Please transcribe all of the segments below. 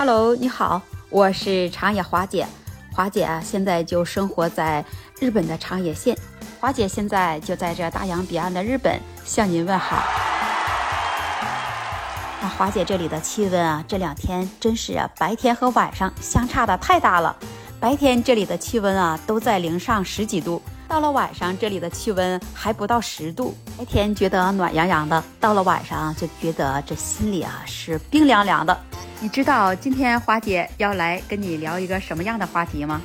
Hello，你好，我是长野华姐。华姐啊，现在就生活在日本的长野县。华姐现在就在这大洋彼岸的日本向您问好。那华姐这里的气温啊，这两天真是啊，白天和晚上相差的太大了。白天这里的气温啊，都在零上十几度。到了晚上，这里的气温还不到十度。白天觉得暖洋洋的，到了晚上就觉得这心里啊是冰凉凉的。你知道今天花姐要来跟你聊一个什么样的话题吗？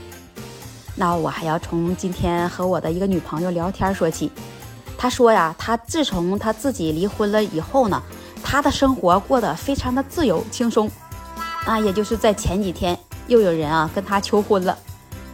那我还要从今天和我的一个女朋友聊天说起。她说呀，她自从她自己离婚了以后呢，她的生活过得非常的自由轻松。啊，也就是在前几天，又有人啊跟她求婚了。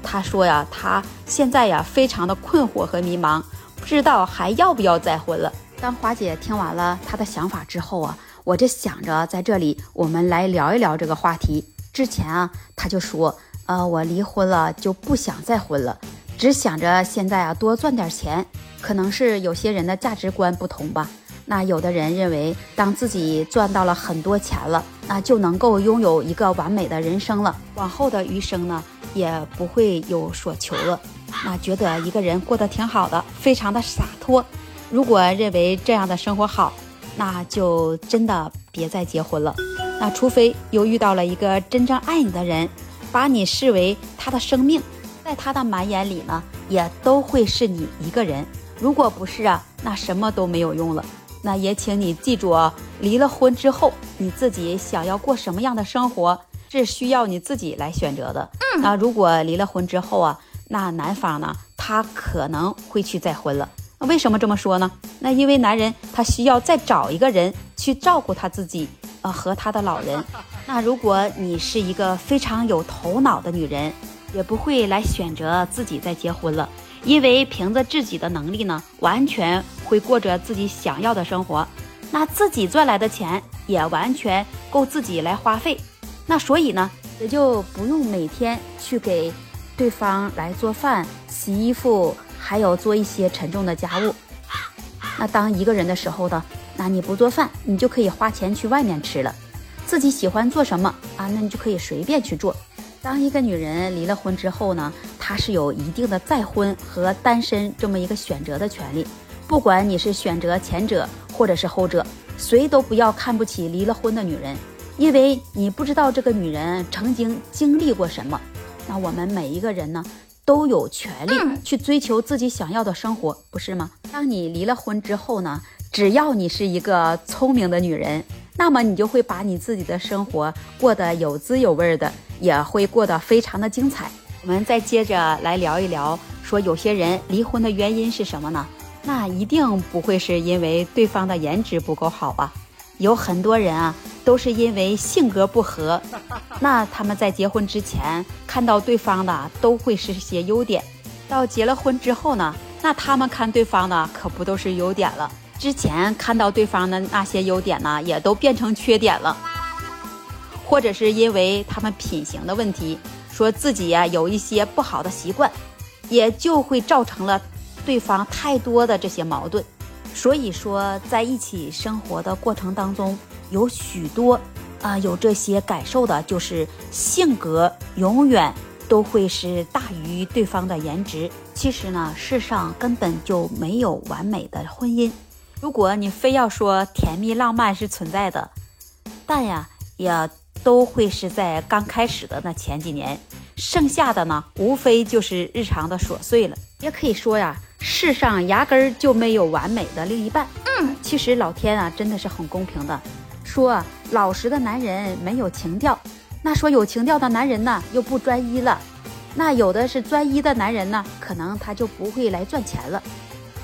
她说呀，她现在呀非常的困惑和迷茫，不知道还要不要再婚了。当华姐听完了她的想法之后啊，我就想着在这里我们来聊一聊这个话题。之前啊，他就说，呃，我离婚了就不想再婚了，只想着现在啊多赚点钱。可能是有些人的价值观不同吧。那有的人认为，当自己赚到了很多钱了，那就能够拥有一个完美的人生了，往后的余生呢？也不会有所求了，那觉得一个人过得挺好的，非常的洒脱。如果认为这样的生活好，那就真的别再结婚了。那除非又遇到了一个真正爱你的人，把你视为他的生命，在他的满眼里呢，也都会是你一个人。如果不是啊，那什么都没有用了。那也请你记住啊，离了婚之后，你自己想要过什么样的生活？是需要你自己来选择的。那如果离了婚之后啊，那男方呢，他可能会去再婚了。那为什么这么说呢？那因为男人他需要再找一个人去照顾他自己，呃，和他的老人。那如果你是一个非常有头脑的女人，也不会来选择自己再结婚了，因为凭着自己的能力呢，完全会过着自己想要的生活。那自己赚来的钱也完全够自己来花费。那所以呢，也就不用每天去给对方来做饭、洗衣服，还有做一些沉重的家务。那当一个人的时候呢，那你不做饭，你就可以花钱去外面吃了。自己喜欢做什么啊，那你就可以随便去做。当一个女人离了婚之后呢，她是有一定的再婚和单身这么一个选择的权利。不管你是选择前者或者是后者，谁都不要看不起离了婚的女人。因为你不知道这个女人曾经经历过什么，那我们每一个人呢，都有权利去追求自己想要的生活，不是吗？当你离了婚之后呢，只要你是一个聪明的女人，那么你就会把你自己的生活过得有滋有味的，也会过得非常的精彩。我们再接着来聊一聊，说有些人离婚的原因是什么呢？那一定不会是因为对方的颜值不够好吧？有很多人啊。都是因为性格不合，那他们在结婚之前看到对方的都会是些优点，到结了婚之后呢，那他们看对方的可不都是优点了。之前看到对方的那些优点呢，也都变成缺点了，或者是因为他们品行的问题，说自己呀有一些不好的习惯，也就会造成了对方太多的这些矛盾。所以说，在一起生活的过程当中。有许多啊，有这些感受的，就是性格永远都会是大于对方的颜值。其实呢，世上根本就没有完美的婚姻。如果你非要说甜蜜浪漫是存在的，但呀，也都会是在刚开始的那前几年，剩下的呢，无非就是日常的琐碎了。也可以说呀，世上压根儿就没有完美的另一半。嗯，其实老天啊，真的是很公平的。说老实的男人没有情调，那说有情调的男人呢又不专一了，那有的是专一的男人呢，可能他就不会来赚钱了。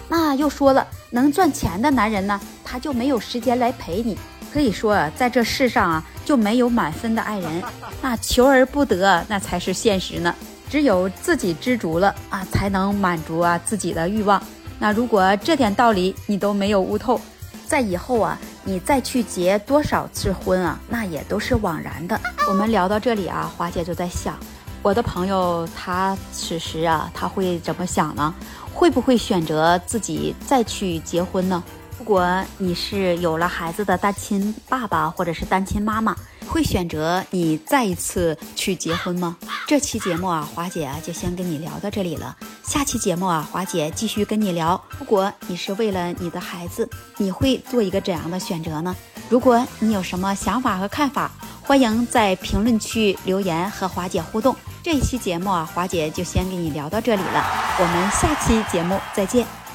那又说了，能赚钱的男人呢，他就没有时间来陪你。可以说啊，在这世上啊，就没有满分的爱人，那求而不得，那才是现实呢。只有自己知足了啊，才能满足啊自己的欲望。那如果这点道理你都没有悟透，在以后啊。你再去结多少次婚啊，那也都是枉然的。我们聊到这里啊，华姐就在想，我的朋友他此时啊，他会怎么想呢？会不会选择自己再去结婚呢？如果你是有了孩子的单亲爸爸或者是单亲妈妈，会选择你再一次去结婚吗？这期节目啊，华姐啊就先跟你聊到这里了。下期节目啊，华姐继续跟你聊。如果你是为了你的孩子，你会做一个怎样的选择呢？如果你有什么想法和看法，欢迎在评论区留言和华姐互动。这一期节目啊，华姐就先给你聊到这里了。我们下期节目再见。